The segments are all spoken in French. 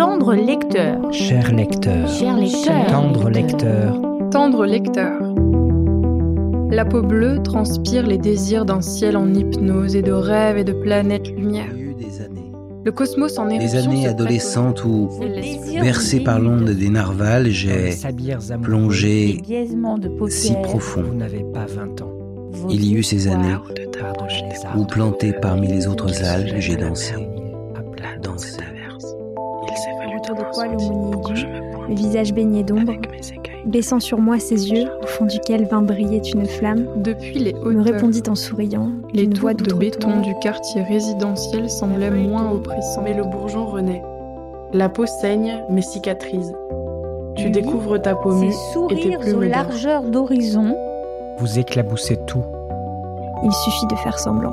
Tendre lecteur. Cher lecteur. Cher lecteur. Tendre lecteur. Tendre lecteur. La peau bleue transpire les désirs d'un ciel en hypnose et de rêves et de planètes lumière. Des années. Le cosmos en Des éruption années se adolescentes où, bercé par l'onde des narvals, j'ai plongé si profond. Vous n'avez pas 20 ans. vos Il y eut ces années où, planté parmi les autres algues, j'ai dansé. dansé. Du, le visage baigné d'ombre, baissant sur moi ses yeux, au fond duquel vint briller une flamme, Depuis les me répondit en souriant, les tours de béton du quartier résidentiel semblaient moins oppressants. Mais le bourgeon renaît. La peau saigne, mais cicatrise. Tu Lui, découvres ta peau Ses et tes sourires aux plumes d'or. largeurs d'horizon. Vous éclaboussez tout. Il suffit de faire semblant.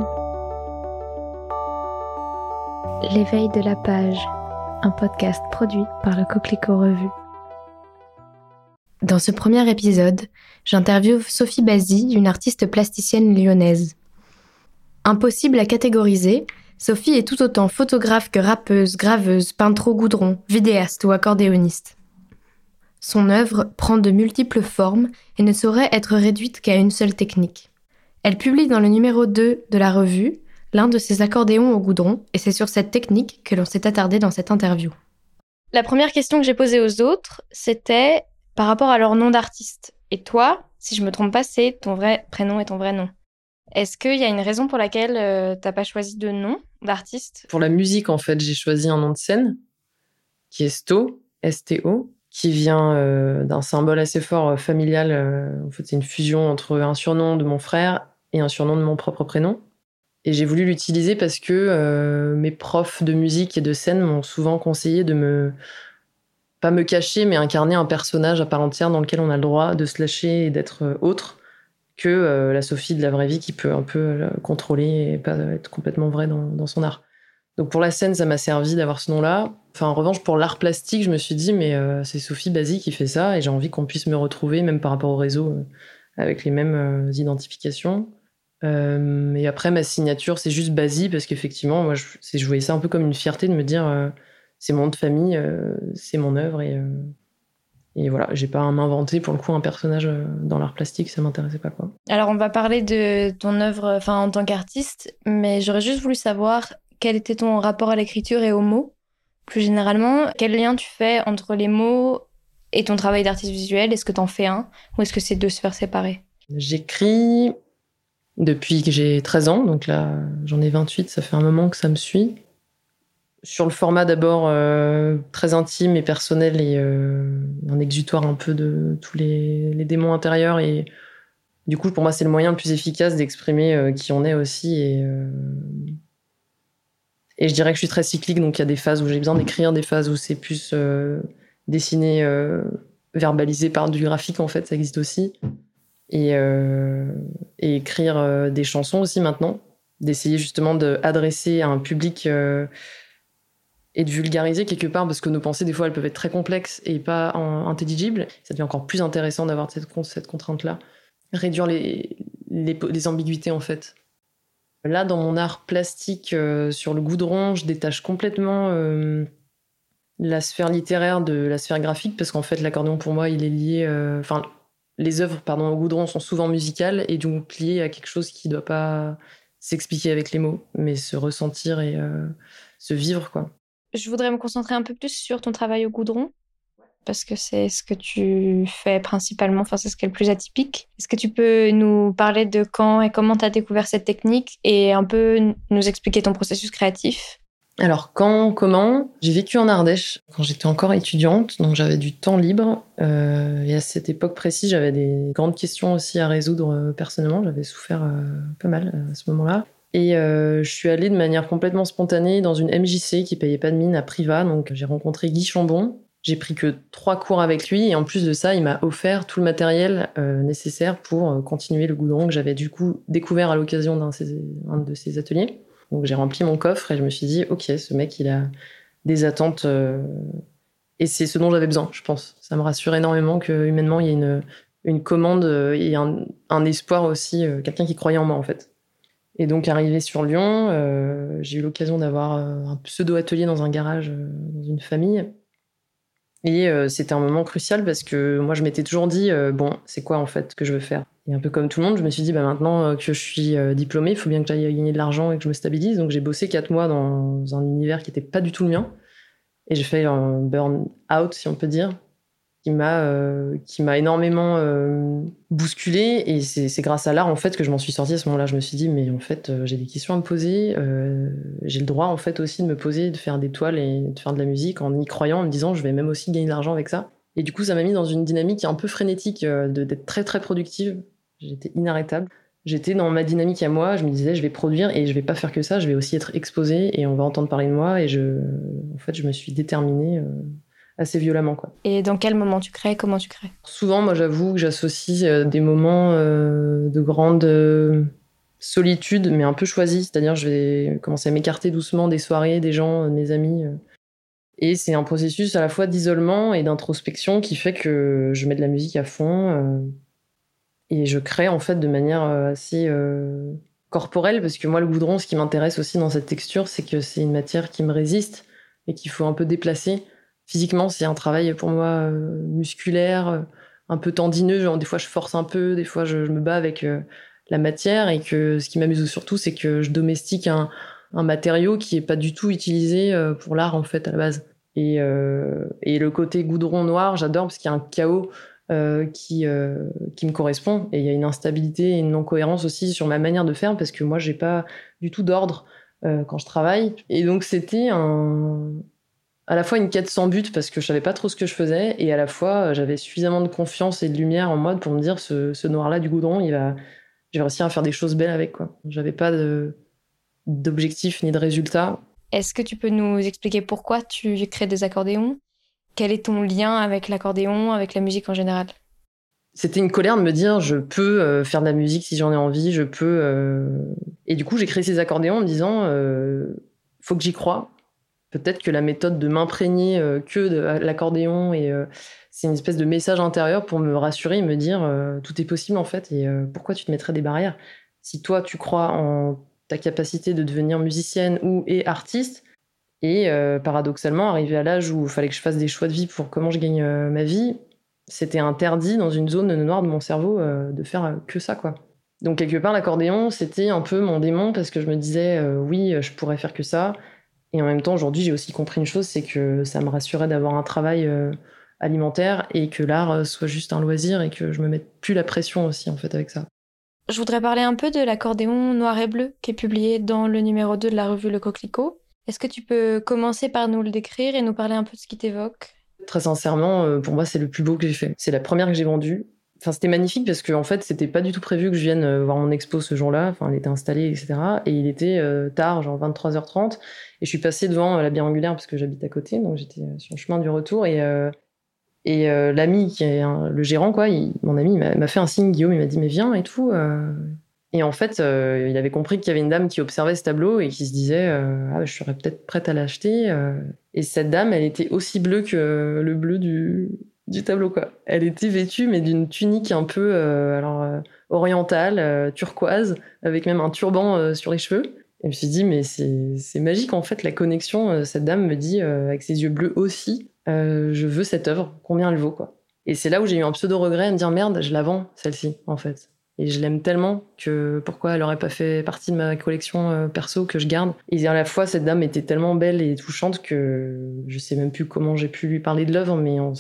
L'éveil de la page, un podcast produit par le Coquelicot Revue. Dans ce premier épisode, j'interviewe Sophie Bazy, une artiste plasticienne lyonnaise. Impossible à catégoriser, Sophie est tout autant photographe que rappeuse, graveuse, peintre au goudron, vidéaste ou accordéoniste. Son œuvre prend de multiples formes et ne saurait être réduite qu'à une seule technique. Elle publie dans le numéro 2 de la revue l'un de ses accordéons au goudron et c'est sur cette technique que l'on s'est attardé dans cette interview. La première question que j'ai posée aux autres, c'était par rapport à leur nom d'artiste. Et toi, si je me trompe pas, c'est ton vrai prénom et ton vrai nom. Est-ce qu'il y a une raison pour laquelle euh, t'as pas choisi de nom d'artiste? Pour la musique, en fait, j'ai choisi un nom de scène qui est Sto, S-T-O, qui vient euh, d'un symbole assez fort euh, familial. euh, en fait, c'est une fusion entre un surnom de mon frère et un surnom de mon propre prénom. Et j'ai voulu l'utiliser parce que euh, mes profs de musique et de scène m'ont souvent conseillé de me pas me cacher, mais incarner un personnage à part entière dans lequel on a le droit de se lâcher et d'être euh, autre que euh, la Sophie de la vraie vie qui peut un peu contrôler et pas être complètement vraie dans, son art. Donc pour la scène, ça m'a servi d'avoir ce nom-là. En revanche, pour l'art plastique, je me suis dit, mais c'est Sophie Bazy qui fait ça et j'ai envie qu'on puisse me retrouver, même par rapport au réseau, avec les mêmes identifications. Euh, et après, ma signature, c'est juste Bazy parce qu'effectivement, moi, je, je voyais ça un peu comme une fierté de me dire, euh, c'est mon nom de famille, euh, c'est mon œuvre et, euh, et voilà, j'ai pas à m'inventer pour le coup un personnage dans l'art plastique, ça m'intéressait pas quoi. Alors on va parler de ton œuvre enfin, en tant qu'artiste, mais j'aurais juste voulu savoir quel était ton rapport à l'écriture et aux mots. Plus généralement, quel lien tu fais entre les mots et ton travail d'artiste visuel? Est-ce que t'en fais un ou est-ce que c'est deux sphères séparées J'écris depuis que j'ai 13 ans, donc là j'en ai 28, ça fait un moment que ça me suit. Sur le format d'abord euh, très intime et personnel et euh, un exutoire un peu de tous les, démons intérieurs. Et du coup, pour moi, c'est le moyen le plus efficace d'exprimer euh, qui on est aussi. Et, et je dirais que je suis très cyclique, donc il y a des phases où j'ai besoin d'écrire, des phases où c'est plus dessiné, verbalisé par du graphique, en fait, ça existe aussi et, euh, et écrire euh, des chansons aussi maintenant, d'essayer justement d'adresser à un public euh, et de vulgariser quelque part, parce que nos pensées, des fois, elles peuvent être très complexes et pas intelligibles. Ça devient encore plus intéressant d'avoir cette, cette contrainte-là. Réduire les, les, ambiguïtés, en fait. Là, dans mon art plastique sur le goudron, je détache complètement la sphère littéraire de la sphère graphique, parce qu'en fait, l'accordéon, pour moi, il est lié... les œuvres pardon, au goudron sont souvent musicales et donc liées à quelque chose qui ne doit pas s'expliquer avec les mots, mais se ressentir et euh, se vivre, quoi. Je voudrais me concentrer un peu plus sur ton travail au goudron, parce que c'est ce que tu fais principalement, enfin c'est ce qui est le plus atypique. Est-ce que tu peux nous parler de quand et comment tu as découvert cette technique et un peu nous expliquer ton processus créatif? Alors, quand, comment? J'ai vécu en Ardèche quand j'étais encore étudiante, donc j'avais du temps libre. euh, et à cette époque précise, j'avais des grandes questions aussi à résoudre euh, personnellement. J'avais souffert euh, pas mal à ce moment-là. Et je suis allée de manière complètement spontanée dans une MJC qui payait pas de mine à Priva. Donc j'ai rencontré Guy Chambon. J'ai pris que trois cours avec lui et en plus de ça, il m'a offert tout le matériel nécessaire pour continuer le goudron que j'avais du coup découvert à l'occasion d'un de ses ateliers. Donc j'ai rempli mon coffre et je me suis dit, ok, ce mec, il a des attentes euh, et c'est ce dont j'avais besoin, je pense. Ça me rassure énormément que humainement, il y ait une, une commande euh, et un, un espoir aussi, euh, quelqu'un qui croyait en moi en fait. Et donc, arrivé sur Lyon, j'ai eu l'occasion d'avoir un pseudo-atelier dans un garage, dans une famille. Et euh, c'était un moment crucial parce que moi, je m'étais toujours dit, euh, bon, c'est quoi en fait que je veux faire? Et un peu comme tout le monde, je me suis dit, bah, maintenant euh, que je suis euh, diplômée, il faut bien que j'aille gagner de l'argent et que je me stabilise. Donc, j'ai bossé quatre mois dans un univers qui n'était pas du tout le mien. Et j'ai fait un burn-out, si on peut dire, qui m'a euh, qui m'a énormément euh, bousculé et c'est grâce à l'art en fait que je m'en suis sortie à ce moment-là. Je me suis dit mais en fait euh, j'ai des questions à me poser. J'ai le droit en fait aussi de me poser de faire des toiles et de faire de la musique en y croyant en me disant je vais même aussi gagner de l'argent avec ça. Et du coup ça m'a mis dans une dynamique un peu frénétique d'être très très productive. J'étais inarrêtable. J'étais dans ma dynamique à moi, je me disais je vais produire et je vais pas faire que ça, je vais aussi être exposée et on va entendre parler de moi. Et je en fait je me suis déterminée assez violemment quoi. Et dans quel moment tu crées? Comment tu crées? Souvent, moi, j'avoue que j'associe euh, des moments euh, de grande euh, solitude, mais un peu choisis. C'est-à-dire, je vais commencer à m'écarter doucement des soirées, des gens, de mes amis. Et c'est un processus à la fois d'isolement et d'introspection qui fait que je mets de la musique à fond euh, et je crée en fait de manière assez corporelle parce que moi, le goudron, ce qui m'intéresse aussi dans cette texture, c'est que c'est une matière qui me résiste et qu'il faut un peu déplacer. Physiquement, c'est un travail pour moi euh, musculaire, euh, un peu tendineux. Genre, des fois, je force un peu, des fois, je, me bats avec euh, la matière. Et que ce qui m'amuse surtout, c'est que je domestique un, matériau qui est pas du tout utilisé pour l'art, en fait, à la base. Et, et le côté goudron noir, j'adore parce qu'il y a un chaos qui, qui me correspond. Et il y a une instabilité et une non-cohérence aussi sur ma manière de faire parce que moi, j'ai pas du tout d'ordre quand je travaille. Et donc, c'était un à la fois une quête sans but parce que je savais pas trop ce que je faisais et à la fois euh, j'avais suffisamment de confiance et de lumière en moi pour me dire ce, ce noir là du goudron il va j'ai réussi à faire des choses belles avec quoi. J'avais pas d'objectif ni de résultat. Est-ce que tu peux nous expliquer pourquoi tu crées des accordéons? Quel est ton lien avec l'accordéon, avec la musique en général? C'était une colère de me dire je peux euh, faire de la musique si j'en ai envie je peux euh, et du coup j'ai créé ces accordéons en me disant euh, faut que j'y croie peut-être que la méthode de m'imprégner euh, que de l'accordéon et euh, c'est une espèce de message intérieur pour me rassurer et me dire euh, tout est possible en fait et pourquoi tu te mettrais des barrières? Si toi tu crois en ta capacité de devenir musicienne ou et artiste et paradoxalement arrivé à l'âge où il fallait que je fasse des choix de vie pour comment je gagne ma vie c'était interdit dans une zone noire de mon cerveau de faire que ça quoi. Donc quelque part l'accordéon c'était un peu mon démon parce que je me disais oui je pourrais faire que ça et en même temps, aujourd'hui, j'ai aussi compris une chose, c'est que ça me rassurait d'avoir un travail euh, alimentaire et que l'art euh, soit juste un loisir et que je me mette plus la pression aussi, en fait, avec ça. Je voudrais parler un peu de l'accordéon noir et bleu qui est publié dans le numéro 2 de la revue Le Coquelicot. Est-ce que tu peux commencer par nous le décrire et nous parler un peu de ce qui t'évoque? Très sincèrement, euh, pour moi, c'est le plus beau que j'ai fait. C'est la première que j'ai vendue. Enfin, c'était magnifique parce qu'en en fait, c'était pas du tout prévu que je vienne euh, voir mon expo ce jour-là. Enfin, elle était installée, etc. Et il était euh, tard, genre 23h30. Et je suis passée devant euh, la bière angulaire parce que j'habite à côté. Donc, j'étais euh, sur le chemin du retour. Et, et l'ami, qui est le gérant, quoi, mon ami, m'a fait un signe, Guillaume, il m'a dit, mais viens et tout. Et en fait, il avait compris qu'il y avait une dame qui observait ce tableau et qui se disait, ah, je serais peut-être prête à l'acheter. Et cette dame, elle était aussi bleue que le bleu du, du tableau, quoi. Elle était vêtue, mais d'une tunique un peu euh, alors, euh, orientale, euh, turquoise, avec même un turban euh, sur les cheveux. Et je me suis dit, mais c'est magique, en fait, la connexion. Euh, Cette dame me dit, euh, avec ses yeux bleus aussi, je veux cette œuvre, combien elle vaut, quoi. Et c'est là où j'ai eu un pseudo-regret à me dire, merde, je la vends, celle-ci, en fait. Et je l'aime tellement que pourquoi elle aurait pas fait partie de ma collection euh, perso que je garde. Et à la fois, cette dame était tellement belle et touchante que je sais même plus comment j'ai pu lui parler de l'œuvre, mais on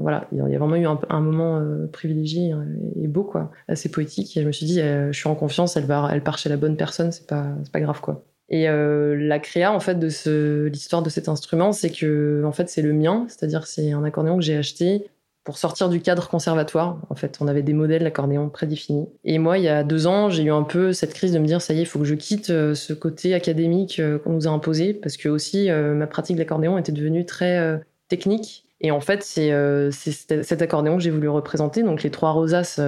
voilà, il y a vraiment eu un, moment euh, privilégié et beau, quoi, assez poétique. Et je me suis dit, euh, je suis en confiance, elle va, elle part chez la bonne personne, c'est pas, pas grave, quoi. Et la créa, en fait, de l'histoire de cet instrument, c'est que, en fait, c'est le mien, c'est-à-dire c'est un accordéon que j'ai acheté pour sortir du cadre conservatoire. En fait, on avait des modèles d'accordéon prédéfinis. Et moi, il y a deux ans, j'ai eu un peu cette crise de me dire, ça y est, il faut que je quitte euh, ce côté académique euh, qu'on nous a imposé, parce que aussi, euh, ma pratique de l'accordéon était devenue très technique. Et en fait, c'est cet accordéon que j'ai voulu représenter. Donc, les trois rosaces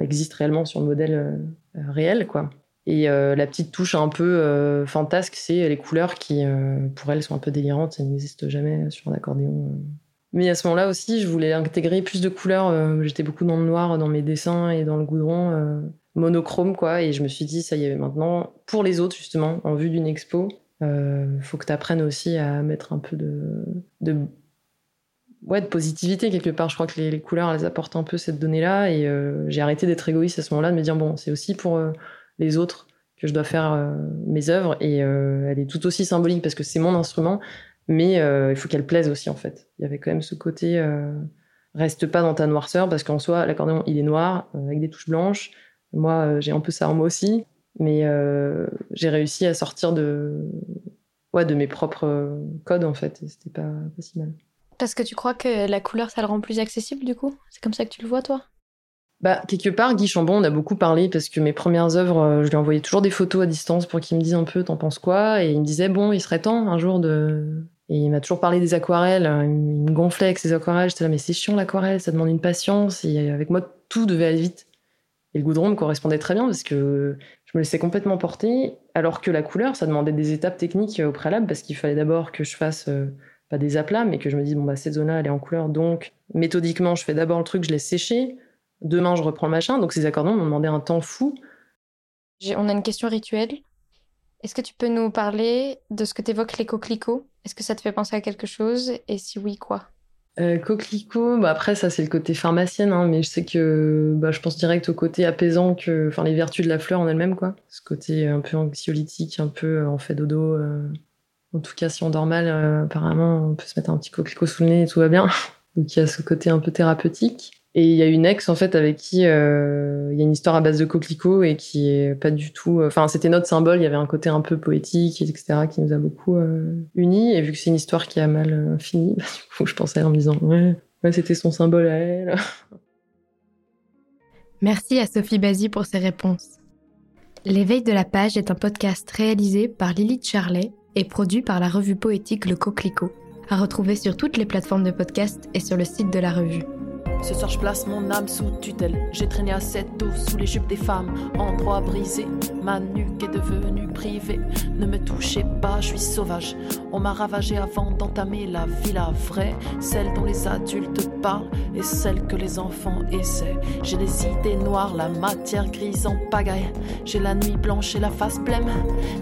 existent réellement sur le modèle réel, quoi. Et la petite touche un peu fantasque, c'est les couleurs qui, pour elles, sont un peu délirantes. Ça n'existe jamais sur un accordéon. Mais à ce moment-là aussi, je voulais intégrer plus de couleurs. euh, J'étais beaucoup dans le noir dans mes dessins et dans le goudron, euh, monochrome, quoi. Et je me suis dit, ça y est, maintenant, pour les autres, justement, en vue d'une expo, euh, faut que tu apprennes aussi à mettre un peu de, ouais, de positivité quelque part. Je crois que les, couleurs, elles apportent un peu cette donnée-là. Et euh, j'ai arrêté d'être égoïste à ce moment-là, de me dire, bon, c'est aussi pour les autres que je dois faire mes œuvres. Et elle est tout aussi symbolique parce que c'est mon instrument. Mais euh, il faut qu'elle plaise aussi, en fait. Il y avait quand même ce côté. euh, reste pas dans ta noirceur parce qu'en soi, l'accordéon, il est noir euh, avec des touches blanches. Moi, j'ai un peu ça en moi aussi. Mais j'ai réussi à sortir de, ouais, de mes propres codes, en fait. Et c'était pas, pas si mal. Parce que tu crois que la couleur, ça le rend plus accessible du coup? C'est comme ça que tu le vois, toi? Bah, quelque part, Guy Chambon, on a beaucoup parlé parce que mes premières œuvres, je lui envoyais toujours des photos à distance pour qu'il me dise un peu, t'en penses quoi? Et il me disait, bon, il serait temps un jour de. Et il m'a toujours parlé des aquarelles. Il me gonflait avec ses aquarelles. J'étais là, mais c'est chiant l'aquarelle, ça demande une patience. Et avec moi, tout devait aller vite. Et le goudron me correspondait très bien parce que je me laissais complètement porter. Alors que la couleur, ça demandait des étapes techniques au préalable parce qu'il fallait d'abord que je fasse. euh, pas des aplats, mais que je me dise, bon, bah, cette zone-là, elle est en couleur. Donc, méthodiquement, je fais d'abord le truc, je laisse sécher. Demain, je reprends le machin. Donc, ces accordons m'ont demandé un temps fou. On a une question rituelle. Est-ce que tu peux nous parler de ce que t'évoques les coquelicots Est-ce que ça te fait penser à quelque chose? Et si oui, quoi? Euh, coquelicot, bah après, ça, c'est le côté pharmacienne, hein, mais je sais que bah, je pense direct au côté apaisant, que, enfin, les vertus de la fleur en elle-même, quoi. Ce côté un peu anxiolytique, un peu euh, on fait dodo. euh. En tout cas, si on dort mal, euh, apparemment, on peut se mettre un petit coquelicot sous le nez et tout va bien. Donc, il y a ce côté un peu thérapeutique. Et il y a une ex, en fait, avec qui euh, il y a une histoire à base de coquelicots et qui est pas du tout. Enfin, c'était notre symbole, il y avait un côté un peu poétique, etc., qui nous a beaucoup euh, unis. Et vu que c'est une histoire qui a mal euh, fini, bah, du coup, je pensais en me disant, ouais, c'était son symbole à elle. Merci à Sophie Bazy pour ses réponses. L'éveil de la page est un podcast réalisé par Lilith Charlet et produit par la revue poétique Le Coquelicot, à retrouver sur toutes les plateformes de podcast et sur le site de la revue. Ce soir je place mon âme sous tutelle. J'ai traîné à cette eau sous les jupes des femmes, endroit brisé. Ma nuque est devenue privée. Ne me touchez pas, je suis sauvage. On m'a ravagé avant d'entamer la vie, la vraie, celle dont les adultes parlent et celle que les enfants essaient. J'ai les idées noires, la matière grise en pagaille. J'ai la nuit blanche et la face blême.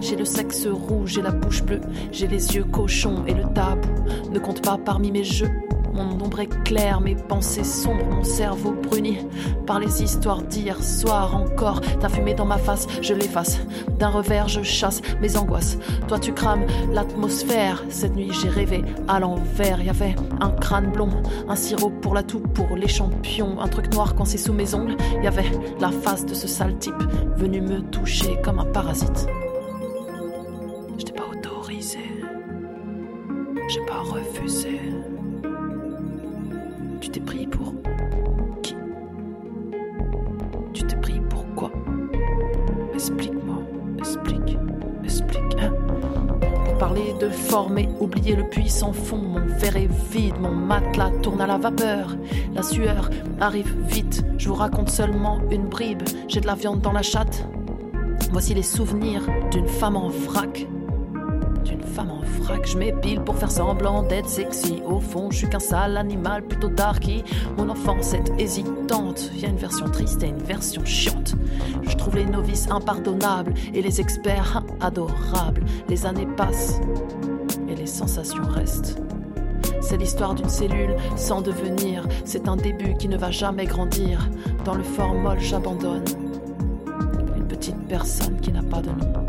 J'ai le sexe rouge et la bouche bleue. J'ai les yeux cochons et le tabou ne compte pas parmi mes jeux. Mon ombre est claire, mes pensées sombres, mon cerveau bruni par les histoires d'hier soir encore. Ta fumée dans ma face, je l'efface. D'un revers, je chasse mes angoisses. Toi, tu crames l'atmosphère. Cette nuit, j'ai rêvé à l'envers. Y avait un crâne blond, un sirop pour la toux, pour les champions. Un truc noir coincé sous mes ongles. Y avait la face de ce sale type venu me toucher comme un parasite. Je pas autorisé. J'ai pas refusé. Former, oublier le puissant fond. Mon verre est vide, mon matelas tourne à la vapeur. La sueur arrive vite, je vous raconte seulement une bribe. J'ai de la viande dans la chatte. Voici les souvenirs d'une femme en vrac vrac. Je m'épile pour faire semblant d'être sexy. Au fond, je suis qu'un sale animal plutôt darky. Mon enfance est hésitante. Y a une version triste et une version chiante. Je trouve les novices impardonnables et les experts adorables. Les années passent et les sensations restent. C'est l'histoire d'une cellule sans devenir. C'est un début qui ne va jamais grandir. Dans le formol, j'abandonne. Une petite personne qui n'a pas de nom.